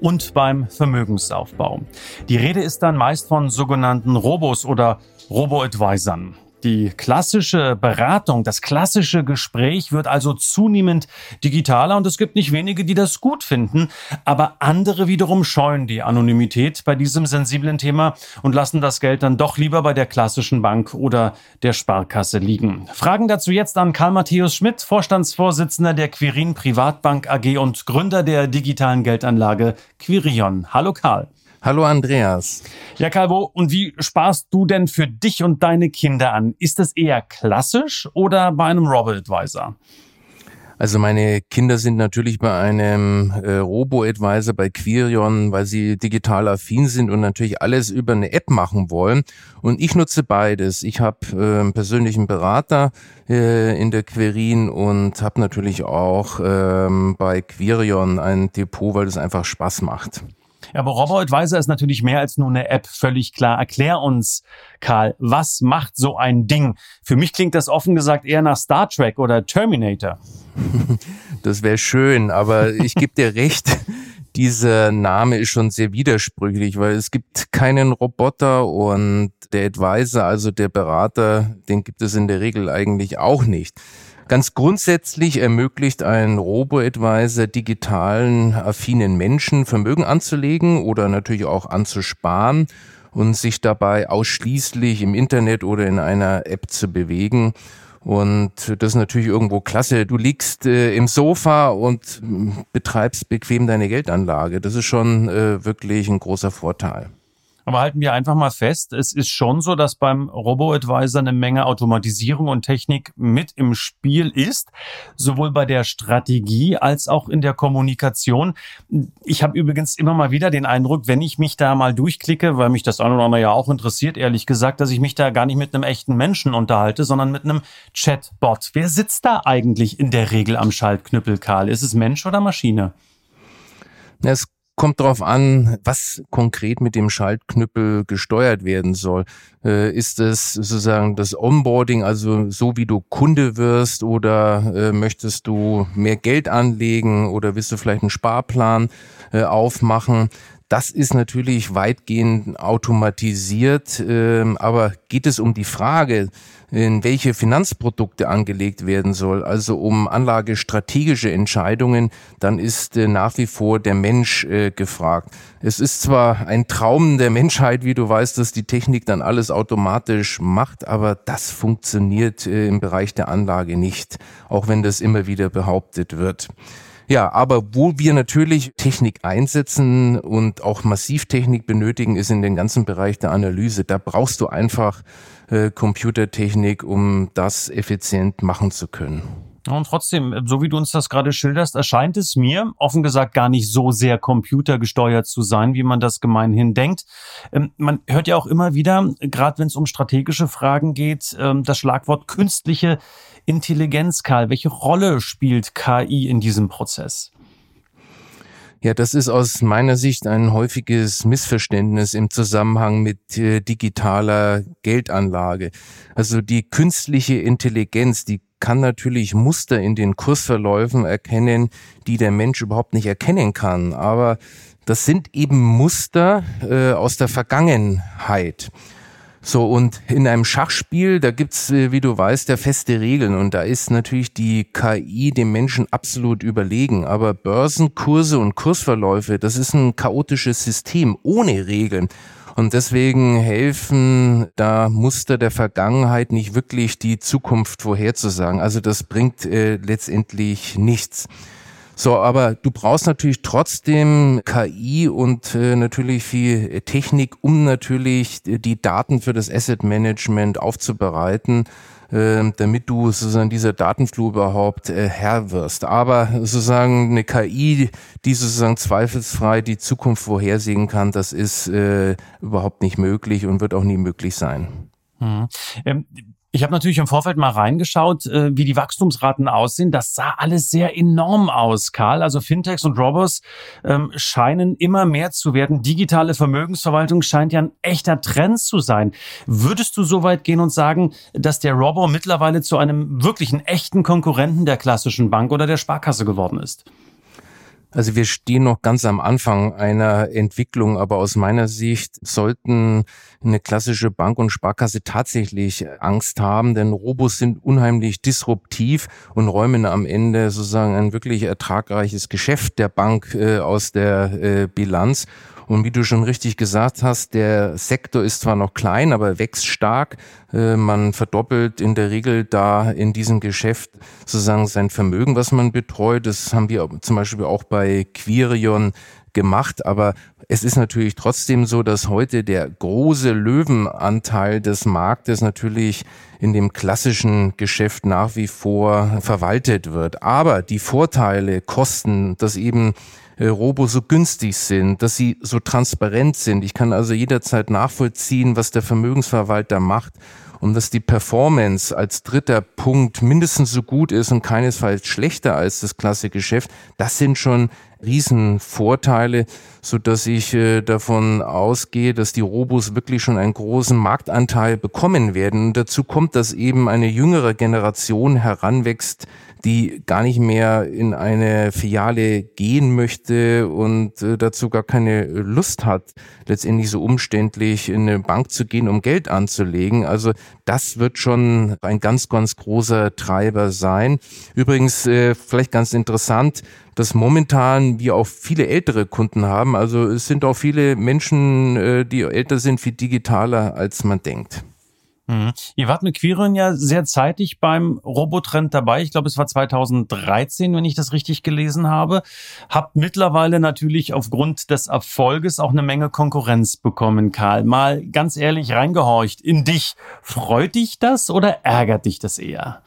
und beim Vermögensaufbau. Die Rede ist dann meist von sogenannten Robos oder Robo-Advisern. Die klassische Beratung, das klassische Gespräch wird also zunehmend digitaler und es gibt nicht wenige, die das gut finden, aber andere wiederum scheuen die Anonymität bei diesem sensiblen Thema und lassen das Geld dann doch lieber bei der klassischen Bank oder der Sparkasse liegen. Fragen dazu jetzt an Karl Matthäus Schmidt, Vorstandsvorsitzender der Quirin Privatbank AG und Gründer der digitalen Geldanlage Quirion. Hallo Karl. Hallo Andreas. Ja, Calvo, und wie sparst du denn für dich und deine Kinder an? Ist das eher klassisch oder bei einem Robo-Advisor? Also meine Kinder sind natürlich bei einem äh, Robo-Advisor, bei Quirion, weil sie digital affin sind und natürlich alles über eine App machen wollen. Und ich nutze beides. Ich habe äh, einen persönlichen Berater äh, in der Querin und habe natürlich auch ähm, bei Quirion ein Depot, weil es einfach Spaß macht. Ja, aber RoboAdvisor ist natürlich mehr als nur eine App, völlig klar. Erklär uns, Karl, was macht so ein Ding? Für mich klingt das offen gesagt eher nach Star Trek oder Terminator. Das wäre schön, aber ich gebe dir recht. Dieser Name ist schon sehr widersprüchlich, weil es gibt keinen Roboter und der Advisor, also der Berater, den gibt es in der Regel eigentlich auch nicht. Ganz grundsätzlich ermöglicht ein Robo-Advisor digitalen, affinen Menschen Vermögen anzulegen oder natürlich auch anzusparen und sich dabei ausschließlich im Internet oder in einer App zu bewegen. Und das ist natürlich irgendwo klasse. Du liegst äh, im Sofa und betreibst bequem deine Geldanlage. Das ist schon äh, wirklich ein großer Vorteil. Aber halten wir einfach mal fest, es ist schon so, dass beim Robo-Advisor eine Menge Automatisierung und Technik mit im Spiel ist, sowohl bei der Strategie als auch in der Kommunikation. Ich habe übrigens immer mal wieder den Eindruck, wenn ich mich da mal durchklicke, weil mich das eine oder andere ja auch interessiert, ehrlich gesagt, dass ich mich da gar nicht mit einem echten Menschen unterhalte, sondern mit einem Chatbot. Wer sitzt da eigentlich in der Regel am Schaltknüppel, Karl? Ist es Mensch oder Maschine? Es kommt darauf an, was konkret mit dem Schaltknüppel gesteuert werden soll. Äh, ist es sozusagen das Onboarding, also so wie du Kunde wirst oder äh, möchtest du mehr Geld anlegen oder willst du vielleicht einen Sparplan äh, aufmachen? Das ist natürlich weitgehend automatisiert, ähm, aber geht es um die Frage, in welche Finanzprodukte angelegt werden soll, also um anlagestrategische Entscheidungen, dann ist äh, nach wie vor der Mensch äh, gefragt. Es ist zwar ein Traum der Menschheit, wie du weißt, dass die Technik dann alles automatisch macht, aber das funktioniert äh, im Bereich der Anlage nicht, auch wenn das immer wieder behauptet wird. Ja, aber wo wir natürlich Technik einsetzen und auch Massivtechnik benötigen, ist in den ganzen Bereich der Analyse. Da brauchst du einfach äh, Computertechnik, um das effizient machen zu können. Und trotzdem, so wie du uns das gerade schilderst, erscheint es mir, offen gesagt, gar nicht so sehr computergesteuert zu sein, wie man das gemeinhin denkt. Ähm, man hört ja auch immer wieder, gerade wenn es um strategische Fragen geht, ähm, das Schlagwort künstliche Intelligenz, Karl. Welche Rolle spielt KI in diesem Prozess? Ja, das ist aus meiner Sicht ein häufiges Missverständnis im Zusammenhang mit äh, digitaler Geldanlage. Also die künstliche Intelligenz, die kann natürlich Muster in den Kursverläufen erkennen, die der Mensch überhaupt nicht erkennen kann. Aber das sind eben Muster äh, aus der Vergangenheit. So, und in einem Schachspiel, da gibt's, äh, wie du weißt, ja feste Regeln und da ist natürlich die KI dem Menschen absolut überlegen. Aber Börsenkurse und Kursverläufe, das ist ein chaotisches System ohne Regeln. Und deswegen helfen da Muster der Vergangenheit nicht wirklich die Zukunft vorherzusagen. Also das bringt äh, letztendlich nichts. So, aber du brauchst natürlich trotzdem KI und äh, natürlich viel Technik, um natürlich die Daten für das Asset Management aufzubereiten. äh, damit du sozusagen dieser Datenflur überhaupt äh, Herr wirst. Aber sozusagen eine KI, die sozusagen zweifelsfrei die Zukunft vorhersehen kann, das ist äh, überhaupt nicht möglich und wird auch nie möglich sein. Mhm. Ähm, ich habe natürlich im Vorfeld mal reingeschaut, äh, wie die Wachstumsraten aussehen. Das sah alles sehr enorm aus, Karl. Also Fintechs und Robos ähm, scheinen immer mehr zu werden. Digitale Vermögensverwaltung scheint ja ein echter Trend zu sein. Würdest du so weit gehen und sagen, dass der Robo mittlerweile zu einem wirklichen echten Konkurrenten der klassischen Bank oder der Sparkasse geworden ist? Also wir stehen noch ganz am Anfang einer Entwicklung, aber aus meiner Sicht sollten eine klassische Bank und Sparkasse tatsächlich Angst haben, denn Robos sind unheimlich disruptiv und räumen am Ende sozusagen ein wirklich ertragreiches Geschäft der Bank äh, aus der äh, Bilanz. Und wie du schon richtig gesagt hast, der Sektor ist zwar noch klein, aber wächst stark. Äh, man verdoppelt in der Regel da in diesem Geschäft sozusagen sein Vermögen, was man betreut. Das haben wir zum Beispiel auch bei Quirion gemacht, aber es ist natürlich trotzdem so, dass heute der große Löwenanteil des Marktes natürlich in dem klassischen Geschäft nach wie vor verwaltet wird. Aber die Vorteile, Kosten, dass eben äh, Robo so günstig sind, dass sie so transparent sind. Ich kann also jederzeit nachvollziehen, was der Vermögensverwalter macht und dass die Performance als dritter Punkt mindestens so gut ist und keinesfalls schlechter als das klasse Geschäft, das sind schon Riesenvorteile, so dass ich äh, davon ausgehe, dass die Robos wirklich schon einen großen Marktanteil bekommen werden. Und dazu kommt, dass eben eine jüngere Generation heranwächst, die gar nicht mehr in eine Filiale gehen möchte und äh, dazu gar keine Lust hat, letztendlich so umständlich in eine Bank zu gehen, um Geld anzulegen. Also das wird schon ein ganz, ganz großer Treiber sein. Übrigens, äh, vielleicht ganz interessant, dass momentan wir auch viele ältere Kunden haben. Also es sind auch viele Menschen, äh, die älter sind, viel digitaler, als man denkt. Mhm. Ihr wart mit Quirin ja sehr zeitig beim Robotrend dabei. Ich glaube, es war 2013, wenn ich das richtig gelesen habe. Habt mittlerweile natürlich aufgrund des Erfolges auch eine Menge Konkurrenz bekommen, Karl. Mal ganz ehrlich reingehorcht in dich. Freut dich das oder ärgert dich das eher?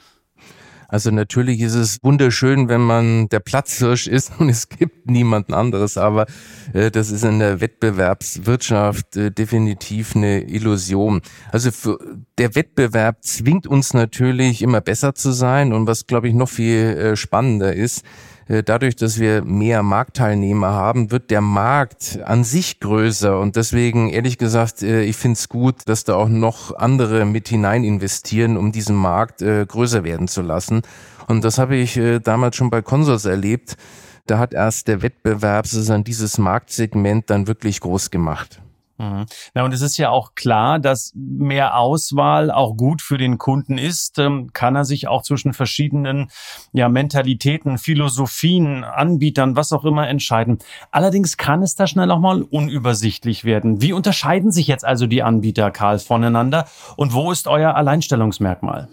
Also natürlich ist es wunderschön, wenn man der Platzhirsch ist und es gibt niemanden anderes, aber äh, das ist in der Wettbewerbswirtschaft äh, definitiv eine Illusion. Also für, der Wettbewerb zwingt uns natürlich immer besser zu sein und was glaube ich noch viel äh, spannender ist, dadurch, dass wir mehr Marktteilnehmer haben, wird der Markt an sich größer. Und deswegen, ehrlich gesagt, äh, ich finde es gut, dass da auch noch andere mit hinein investieren, um diesen Markt äh, größer werden zu lassen. Und das habe ich damals schon bei Consors erlebt. Da hat erst der Wettbewerb sozusagen dieses Marktsegment dann wirklich groß gemacht. Mhm. Na, und es ist ja auch klar, dass mehr Auswahl auch gut für den Kunden ist. Ähm, kann er sich auch zwischen verschiedenen ja, Mentalitäten, Philosophien, Anbietern, was auch immer entscheiden. Allerdings kann es da schnell auch mal unübersichtlich werden. Wie unterscheiden sich jetzt also die Anbieter, Karl, voneinander? Und wo ist euer Alleinstellungsmerkmal?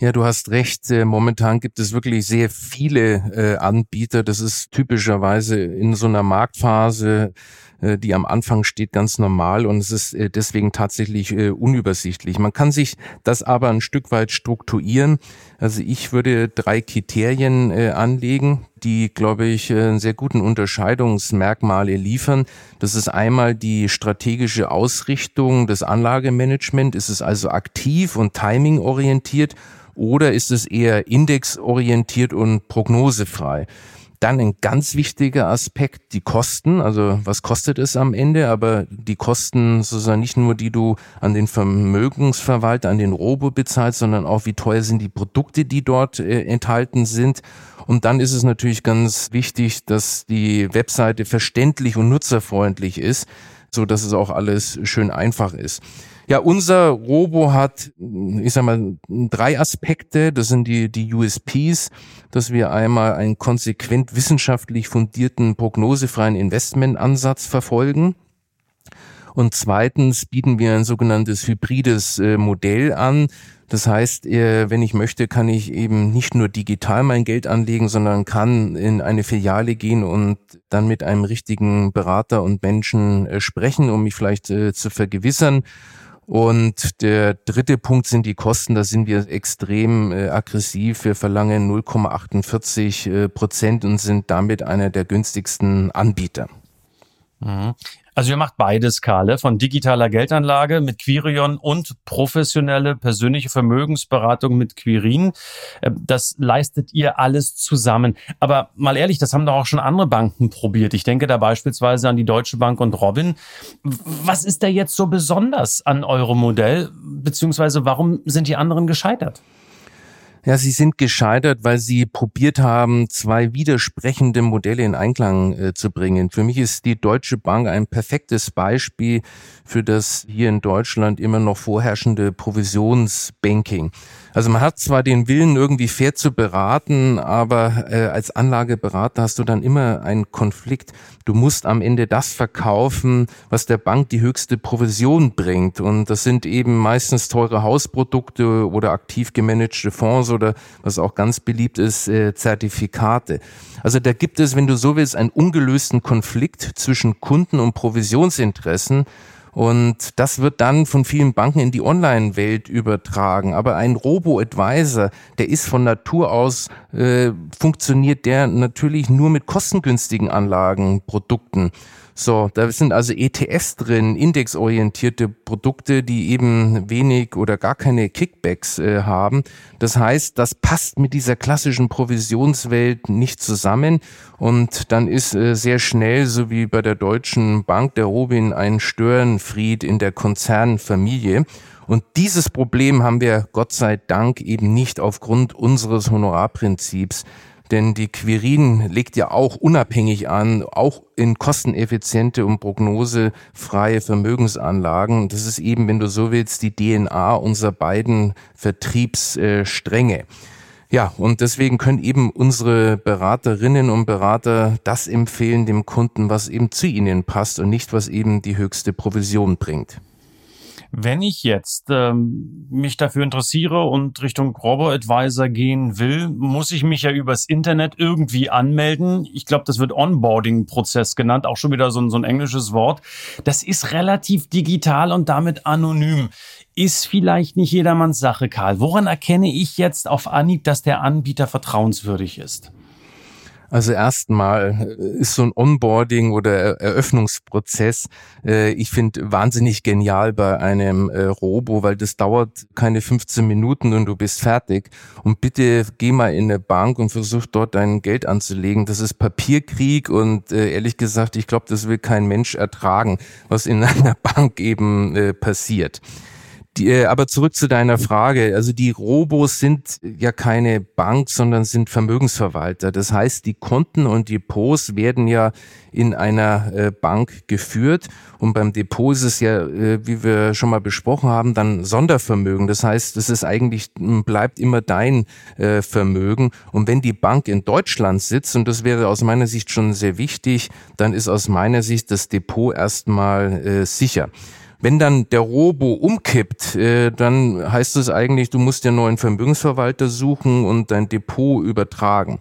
Ja, du hast recht. Äh, momentan gibt es wirklich sehr viele äh, Anbieter. Das ist typischerweise in so einer Marktphase äh, die am Anfang steht, ganz normal und es ist äh, deswegen tatsächlich äh, unübersichtlich. Man kann sich das aber ein Stück weit strukturieren. Also ich würde drei Kriterien anlegen, die, glaube ich, einen sehr guten Unterscheidungsmerkmale liefern. Das ist einmal die strategische Ausrichtung des Anlagemanagements. Ist es also aktiv und timingorientiert oder ist es eher indexorientiert und prognosefrei? Dann ein ganz wichtiger Aspekt, die Kosten. Also was kostet es am Ende? Aber die Kosten sozusagen nicht nur, die du an den Vermögensverwalter, an den Robo bezahlst, sondern auch, wie teuer sind die Produkte, die dort äh, enthalten sind. Und dann ist es natürlich ganz wichtig, dass die Webseite verständlich und nutzerfreundlich ist, so dass es auch alles schön einfach ist. Ja, unser Robo hat, ich sag mal, drei Aspekte. Das sind die, die USPs, dass wir einmal einen konsequent wissenschaftlich fundierten, prognosefreien Investmentansatz verfolgen. Und zweitens bieten wir ein sogenanntes hybrides äh, Modell an. Das heißt, äh, wenn ich möchte, kann ich eben nicht nur digital mein Geld anlegen, sondern kann in eine Filiale gehen und dann mit einem richtigen Berater und Menschen äh, sprechen, um mich vielleicht äh, zu vergewissern Und der dritte Punkt sind die Kosten. Da sind wir extrem aggressiv. Wir verlangen 0,48 äh, Prozent und sind damit einer der günstigsten Anbieter. Mhm. Also ihr macht beides, Karle, von digitaler Geldanlage mit Quirion und professionelle persönliche Vermögensberatung mit Quirin. Äh, das leistet ihr alles zusammen. Aber mal ehrlich, das haben doch auch schon andere Banken probiert. Ich denke da beispielsweise an die Deutsche Bank und Robin. Was ist da jetzt so besonders an eurem Modell? Beziehungsweise warum sind die anderen gescheitert? Ja, sie sind gescheitert, weil sie probiert haben, zwei widersprechende Modelle in Einklang äh, zu bringen. Für mich ist die Deutsche Bank ein perfektes Beispiel für das hier in Deutschland immer noch vorherrschende Provisionsbanking. Also man hat zwar den Willen, irgendwie fair zu beraten, aber äh, als Anlageberater hast du dann immer einen Konflikt. Du musst am Ende das verkaufen, was der Bank die höchste Provision bringt. Und das sind eben meistens teure Hausprodukte oder aktiv gemanagte Fonds oder was auch ganz beliebt ist, äh, Zertifikate. Also da gibt es, wenn du so willst, einen ungelösten Konflikt zwischen Kunden und Provisionsinteressen. Und das wird dann von vielen Banken in die Online-Welt übertragen. Aber ein Robo-Advisor, der ist von Natur aus, äh, funktioniert der natürlich nur mit kostengünstigen Anlagenprodukten. So, da sind also ETFs drin, indexorientierte Produkte, die eben wenig oder gar keine Kickbacks äh, haben. Das heißt, das passt mit dieser klassischen Provisionswelt nicht zusammen und dann ist äh, sehr schnell, so wie bei der Deutschen Bank, der Robin ein Störenfried in der Konzernfamilie. Und dieses Problem haben wir Gott sei Dank eben nicht aufgrund unseres Honorarprinzips. Denn die Quirin legt ja auch unabhängig an, auch in kosteneffiziente und prognosefreie Vermögensanlagen. Das ist eben, wenn du so willst, die DNA unserer beiden Vertriebsstränge. Ja, und deswegen können eben unsere Beraterinnen und Berater das empfehlen dem Kunden, was eben zu ihnen passt und nicht, was eben die höchste Provision bringt. Wenn ich jetzt ähm, mich dafür interessiere und Richtung Robo-Advisor gehen will, muss ich mich ja übers Internet irgendwie anmelden. Ich glaube, das wird Onboarding-Prozess genannt, auch schon wieder so ein, so ein englisches Wort. Das ist relativ digital und damit anonym. Ist vielleicht nicht jedermanns Sache, Karl. Woran erkenne ich jetzt auf Anhieb, dass der Anbieter vertrauenswürdig ist? Also erstmal äh, ist so ein Onboarding oder Eröffnungsprozess, äh, ich finde wahnsinnig genial bei einem äh, Robo, weil das dauert keine 15 Minuten und du bist fertig. Und bitte geh mal in eine Bank und versuch dort dein Geld anzulegen. Das ist Papierkrieg und ehrlich gesagt, ich glaube, das will kein Mensch ertragen, was in einer Bank eben passiert. Die, äh, aber zurück zu deiner Frage. Also die Robos sind ja keine Bank, sondern sind Vermögensverwalter. Das heißt, die Konten und Depots werden ja in einer äh, Bank geführt. Und beim Depot ist es ja, äh, wie wir schon mal besprochen haben, dann Sondervermögen. Das heißt, es ist eigentlich, bleibt immer dein Vermögen. Und wenn die Bank in Deutschland sitzt, und das wäre aus meiner Sicht schon sehr wichtig, dann ist aus meiner Sicht das Depot erstmal sicher. Wenn dann der Robo umkippt, äh, dann heißt es eigentlich, du musst dir neuen Vermögensverwalter suchen und dein Depot übertragen.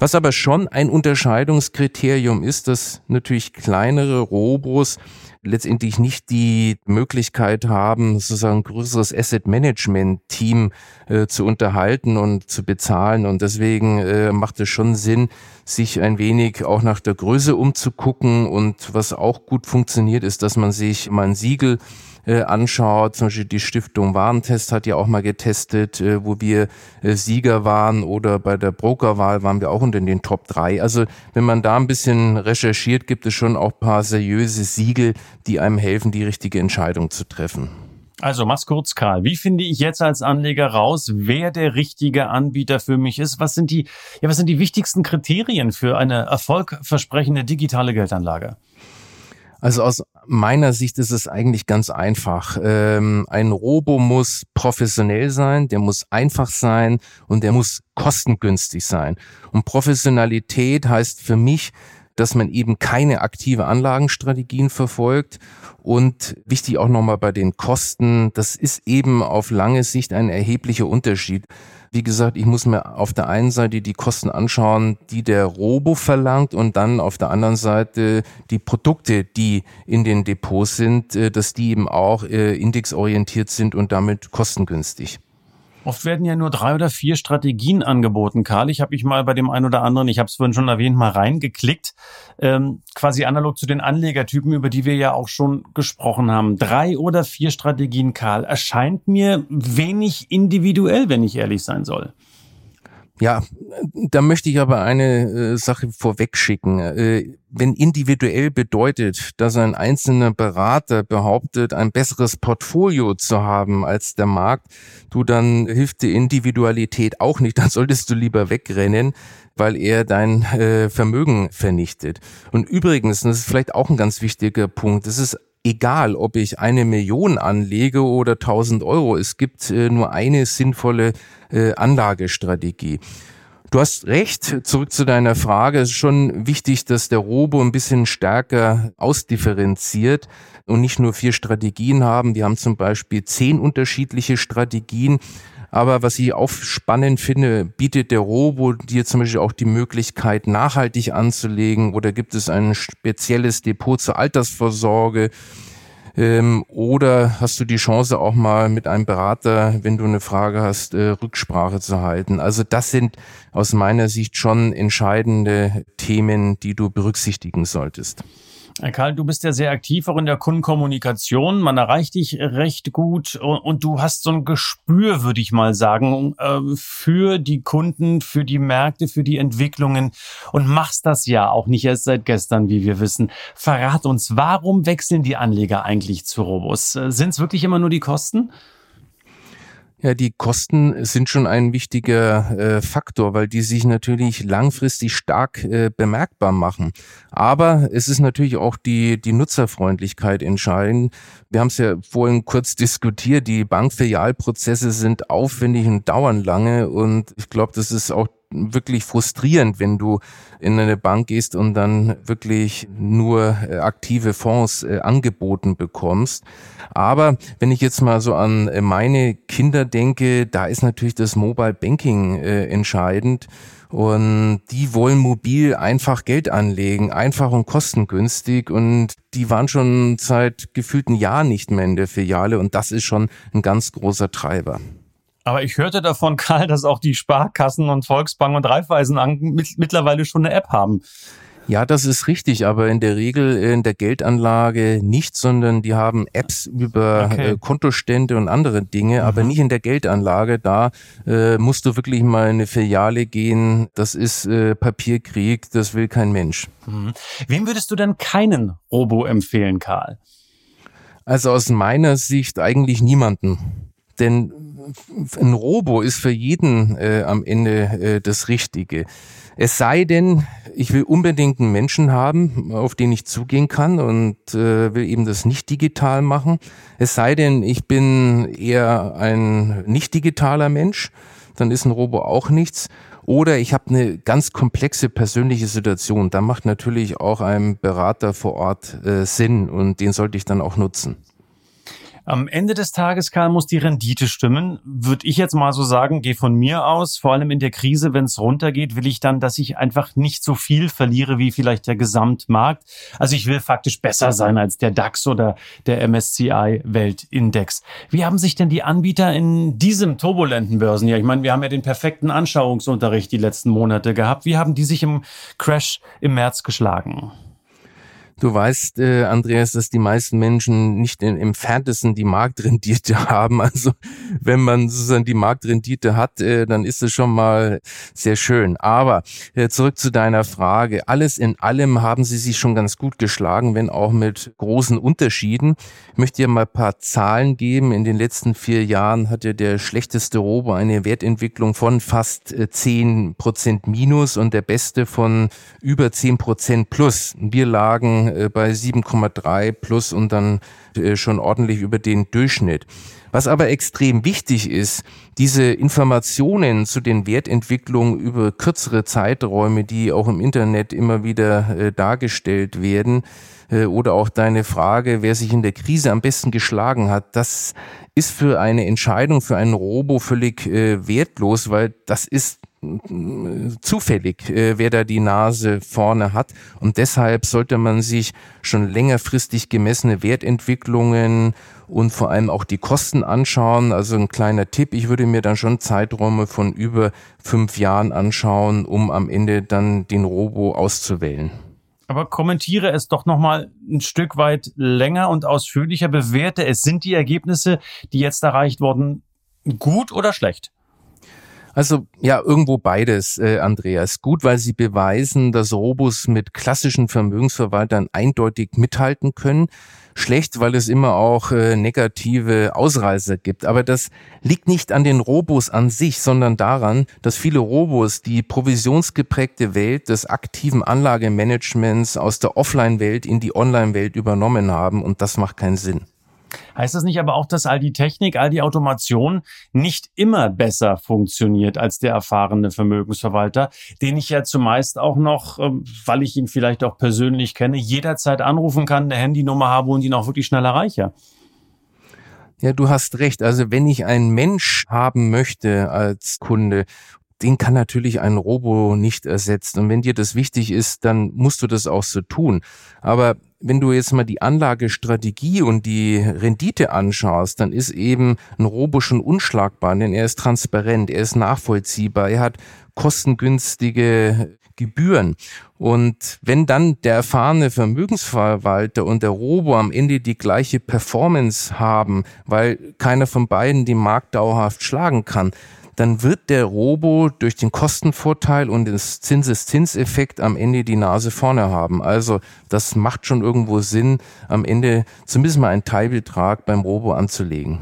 Was aber schon ein Unterscheidungskriterium ist, dass natürlich kleinere Robos letztendlich nicht die Möglichkeit haben, sozusagen ein größeres Asset Management Team äh, zu unterhalten und zu bezahlen. Und deswegen äh, macht es schon Sinn, sich ein wenig auch nach der Größe umzugucken. Und was auch gut funktioniert, ist, dass man sich mal ein Siegel äh, anschaut, zum Beispiel die Stiftung Warentest hat ja auch mal getestet, äh, wo wir äh, Sieger waren oder bei der Brokerwahl waren wir auch unter den Top 3. Also wenn man da ein bisschen recherchiert, gibt es schon auch paar seriöse Siegel, die einem helfen, die richtige Entscheidung zu treffen. Also mach's kurz, Karl. Wie finde ich jetzt als Anleger raus, wer der richtige Anbieter für mich ist? Was sind die, ja, was sind die wichtigsten Kriterien für eine erfolgversprechende digitale Geldanlage? Also aus meiner Sicht ist es eigentlich ganz einfach. Ähm, ein Robo muss professionell sein, der muss einfach sein und der muss kostengünstig sein. Und Professionalität heißt für mich, dass man eben keine aktive Anlagenstrategien verfolgt. Und wichtig auch nochmal bei den Kosten, das ist eben auf lange Sicht ein erheblicher Unterschied. Wie gesagt, ich muss mir auf der einen Seite die Kosten anschauen, die der Robo verlangt und dann auf der anderen Seite die Produkte, die in den Depots sind, äh, dass die eben auch äh, indexorientiert sind und damit kostengünstig. Oft werden ja nur drei oder vier Strategien angeboten, Karl. Ich habe mich mal bei dem einen oder anderen, ich habe es vorhin schon erwähnt, mal reingeklickt, ähm, quasi analog zu den Anlegertypen, über die wir ja auch schon gesprochen haben. Drei oder vier Strategien, Karl, erscheint mir wenig individuell, wenn ich ehrlich sein soll. Ja, da möchte ich aber eine äh, Sache vorwegschicken. Äh, wenn individuell bedeutet, dass ein einzelner Berater behauptet, ein besseres Portfolio zu haben als der Markt, du dann hilft die Individualität auch nicht. Dann solltest du lieber wegrennen, weil er dein äh, Vermögen vernichtet. Und übrigens, das ist vielleicht auch ein ganz wichtiger Punkt, es ist egal, ob ich eine Million anlege oder 1000 Euro. Es gibt äh, nur eine sinnvolle äh, Anlagestrategie. Du hast recht, zurück zu deiner Frage. Es ist schon wichtig, dass der Robo ein bisschen stärker ausdifferenziert und nicht nur vier Strategien haben. Wir haben zum Beispiel zehn unterschiedliche Strategien. Aber was ich auch spannend finde, bietet der Robo dir zum Beispiel auch die Möglichkeit, nachhaltig anzulegen oder gibt es ein spezielles Depot zur Altersvorsorge? Ähm, oder hast du die Chance auch mal mit einem Berater, wenn du eine Frage hast, äh, Rücksprache zu halten? Also das sind aus meiner Sicht schon entscheidende Themen, die du berücksichtigen solltest. Herr Karl, du bist ja sehr aktiv auch in der Kundenkommunikation. Man erreicht dich recht gut und du hast so ein Gespür, würde ich mal sagen, äh, für die Kunden, für die Märkte, für die Entwicklungen und machst das ja auch nicht erst seit gestern, wie wir wissen. Verrat uns, warum wechseln die Anleger eigentlich zu Robus? Äh, Sind es wirklich immer nur die Kosten? Ja, die Kosten sind schon ein wichtiger äh, Faktor, weil die sich natürlich langfristig stark äh, bemerkbar machen. Aber es ist natürlich auch die, die Nutzerfreundlichkeit entscheidend. Wir haben es ja vorhin kurz diskutiert, die Bankfilialprozesse sind aufwendig und dauern lange und ich glaube, das ist auch wirklich frustrierend, wenn du in eine Bank gehst und dann wirklich nur äh, aktive Fonds äh, angeboten bekommst. Aber wenn ich jetzt mal so an äh, meine Kinder denke, da ist natürlich das Mobile Banking entscheidend. Und die wollen mobil einfach Geld anlegen, einfach und kostengünstig. Und die waren schon seit gefühlten Jahren nicht mehr in der Filiale. Und das ist schon ein ganz großer Treiber. Aber ich hörte davon, Karl, dass auch die Sparkassen und Volksbank und Raiffeisen mittlerweile schon eine App haben. Ja, das ist richtig, aber in der Regel in der Geldanlage nicht, sondern die haben Apps über okay. äh, Kontostände und andere Dinge, mhm. aber nicht in der Geldanlage. Da äh, musst du wirklich mal in eine Filiale gehen. Das ist äh, Papierkrieg, das will kein Mensch. Mhm. Wem würdest du denn keinen Robo empfehlen, Karl? Also aus meiner Sicht eigentlich niemanden. Denn ein Robo ist für jeden äh, am Ende äh, das Richtige. Es sei denn, ich will unbedingt einen Menschen haben, auf den ich zugehen kann und äh, will eben das nicht digital machen. Es sei denn, ich bin eher ein nicht digitaler Mensch, dann ist ein Robo auch nichts. Oder ich habe eine ganz komplexe persönliche Situation. Da macht natürlich auch ein Berater vor Ort äh, Sinn und den sollte ich dann auch nutzen. Am Ende des Tages, Karl, muss die Rendite stimmen. Würde ich jetzt mal so sagen, gehe von mir aus, vor allem in der Krise, wenn es runtergeht, will ich dann, dass ich einfach nicht so viel verliere wie vielleicht der Gesamtmarkt. Also ich will faktisch besser sein als der DAX oder der MSCI Weltindex. Wie haben sich denn die Anbieter in diesem turbulenten Börsenjahr, ich meine, wir haben ja den perfekten Anschauungsunterricht die letzten Monate gehabt, wie haben die sich im Crash im März geschlagen? Du weißt, äh, Andreas, dass die meisten Menschen nicht im entferntesten die Marktrendite haben. Also wenn man sozusagen die Marktrendite hat, äh, dann ist es schon mal sehr schön. Aber äh, zurück zu deiner Frage. Alles in allem haben sie sich schon ganz gut geschlagen, wenn auch mit großen Unterschieden. Ich möchte dir mal paar Zahlen geben. In den letzten vier Jahren hatte der schlechteste Robo eine Wertentwicklung von fast äh, zehn Prozent minus und der beste von über zehn Prozent plus. Wir lagen äh, bei 7,3 plus und dann äh, schon ordentlich über den Durchschnitt. Was aber extrem wichtig ist, diese Informationen zu den Wertentwicklungen über kürzere Zeiträume, die auch im Internet immer wieder äh, dargestellt werden, oder auch deine Frage, wer sich in der Krise am besten geschlagen hat, das ist für eine Entscheidung für einen Robo völlig wertlos, weil das ist zufällig, äh, wer da die Nase vorne hat. Und deshalb sollte man sich schon längerfristig gemessene Wertentwicklungen und vor allem auch die Kosten anschauen. Also ein kleiner Tipp, ich würde mir dann schon Zeiträume von über fünf Jahren anschauen, um am Ende dann den Robo auszuwählen. Aber kommentiere es doch nochmal ein Stück weit länger und ausführlicher. Bewerte es. Sind die Ergebnisse, die jetzt erreicht wurden, gut oder schlecht? Also ja, irgendwo beides, äh, Andreas. Gut, weil sie beweisen, dass Robos mit klassischen Vermögensverwaltern eindeutig mithalten können. Schlecht, weil es immer auch äh, negative Ausreißer gibt. Aber das liegt nicht an den Robos an sich, sondern daran, dass viele Robos die provisionsgeprägte Welt des aktiven Anlagemanagements aus der Offline-Welt in die Online-Welt übernommen haben. Und das macht keinen Sinn. Heißt das nicht aber auch, dass all die Technik, all die Automation nicht immer besser funktioniert als der erfahrene Vermögensverwalter, den ich ja zumeist auch noch, ähm, weil ich ihn vielleicht auch persönlich kenne, jederzeit anrufen kann, eine Handynummer habe und ihn auch wirklich schnell erreiche? Ja, du hast recht. Also wenn ich einen Mensch haben möchte als Kunde den kann natürlich ein Robo nicht ersetzen. Und wenn dir das wichtig ist, dann musst du das auch so tun. Aber wenn du jetzt mal die Anlagestrategie und die Rendite anschaust, dann ist eben ein Robo schon unschlagbar, denn er ist transparent, er ist nachvollziehbar, er hat kostengünstige Gebühren. Und wenn dann der erfahrene Vermögensverwalter und der Robo am Ende die gleiche Performance haben, weil keiner von beiden den Markt dauerhaft schlagen kann, dann wird der Robo durch den Kostenvorteil und das Zinseszinseffekt am Ende die Nase vorne haben. Also das macht schon irgendwo Sinn, am Ende zumindest mal einen Teilbetrag beim Robo anzulegen.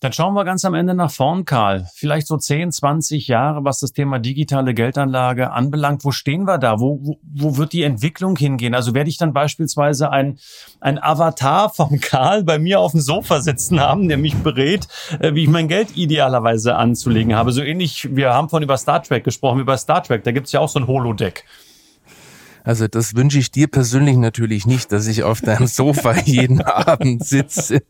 Dann schauen wir ganz am Ende nach vorn, Karl. Vielleicht so 10, 20 Jahre, was das Thema digitale Geldanlage anbelangt. Wo stehen wir da? Wo, wo, wo wird die Entwicklung hingehen? Also werde ich dann beispielsweise ein, ein Avatar vom Karl bei mir auf dem Sofa sitzen haben, der mich berät, äh, wie ich mein Geld idealerweise anzulegen habe. So ähnlich, wir haben von über Star Trek gesprochen, über Star Trek. Da gibt's ja auch so ein Holodeck. Also das wünsche ich dir persönlich natürlich nicht, dass ich auf deinem Sofa jeden Abend sitze.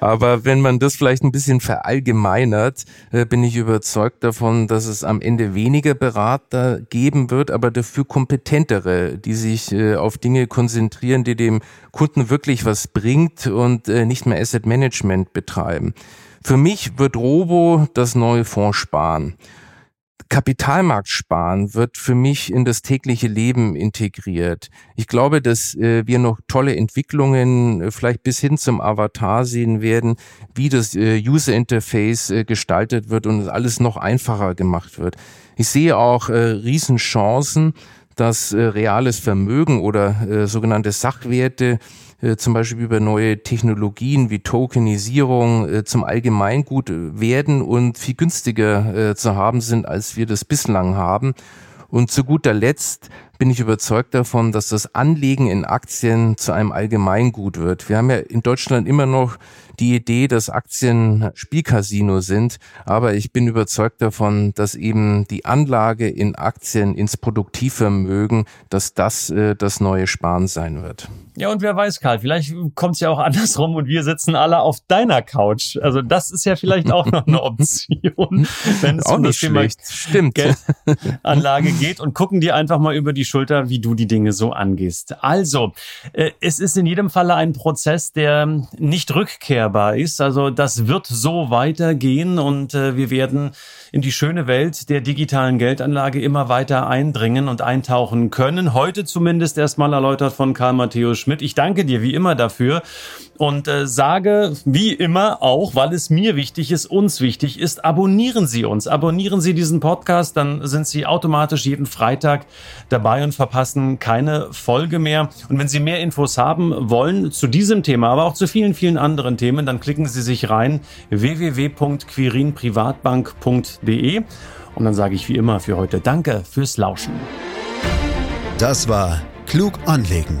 Aber wenn man das vielleicht ein bisschen verallgemeinert, äh, bin ich überzeugt davon, dass es am Ende weniger Berater geben wird, aber dafür kompetentere, die sich äh, auf Dinge konzentrieren, die dem Kunden wirklich was bringt und äh, nicht mehr Asset Management betreiben. Für mich wird Robo das neue Fonds sparen. Kapitalmarkt sparen wird für mich in das tägliche Leben integriert. Ich glaube, dass äh, wir noch tolle Entwicklungen äh, vielleicht bis hin zum Avatar sehen werden, wie das äh, User Interface äh, gestaltet wird und alles noch einfacher gemacht wird. Ich sehe auch äh, Riesenchancen, dass äh, reales Vermögen oder äh, sogenannte Sachwerte äh, zum Beispiel über neue Technologien wie Tokenisierung äh, zum Allgemeingut werden und viel günstiger äh, zu haben sind, als wir das bislang haben. Und zu guter Letzt bin ich überzeugt davon, dass das Anlegen in Aktien zu einem Allgemeingut wird. Wir haben ja in Deutschland immer noch die Idee, dass Aktien Spielcasino sind, aber ich bin überzeugt davon, dass eben die Anlage in Aktien ins Produktivvermögen, dass das äh, das neue Sparen sein wird. Ja, und wer weiß, Karl, vielleicht kommt es ja auch andersrum und wir sitzen alle auf deiner Couch. Also das ist ja vielleicht auch noch eine Option, wenn es auch um das Thema Stimmt. Geldanlage geht und gucken dir einfach mal über die Schulter, wie du die Dinge so angehst. Also, äh, es ist in jedem Falle ein Prozess, der nicht rückkehrbar ist. Also das wird so weitergehen und äh, wir werden in die schöne Welt der digitalen Geldanlage immer weiter eindringen und eintauchen können. Heute zumindest erstmal erläutert von Karl Matthäus Schmidt. Ich danke dir wie immer dafür und äh, sage wie immer auch, weil es mir wichtig ist, uns wichtig ist, abonnieren Sie uns. Abonnieren Sie diesen Podcast, dann sind Sie automatisch jeden Freitag dabei und verpassen keine Folge mehr. Und wenn Sie mehr Infos haben wollen zu diesem Thema, aber auch zu vielen, vielen anderen Themen, dann klicken Sie sich rein www.quirinprivatbank.de und dann sage ich wie immer für heute Danke fürs Lauschen. Das war Klug anlegen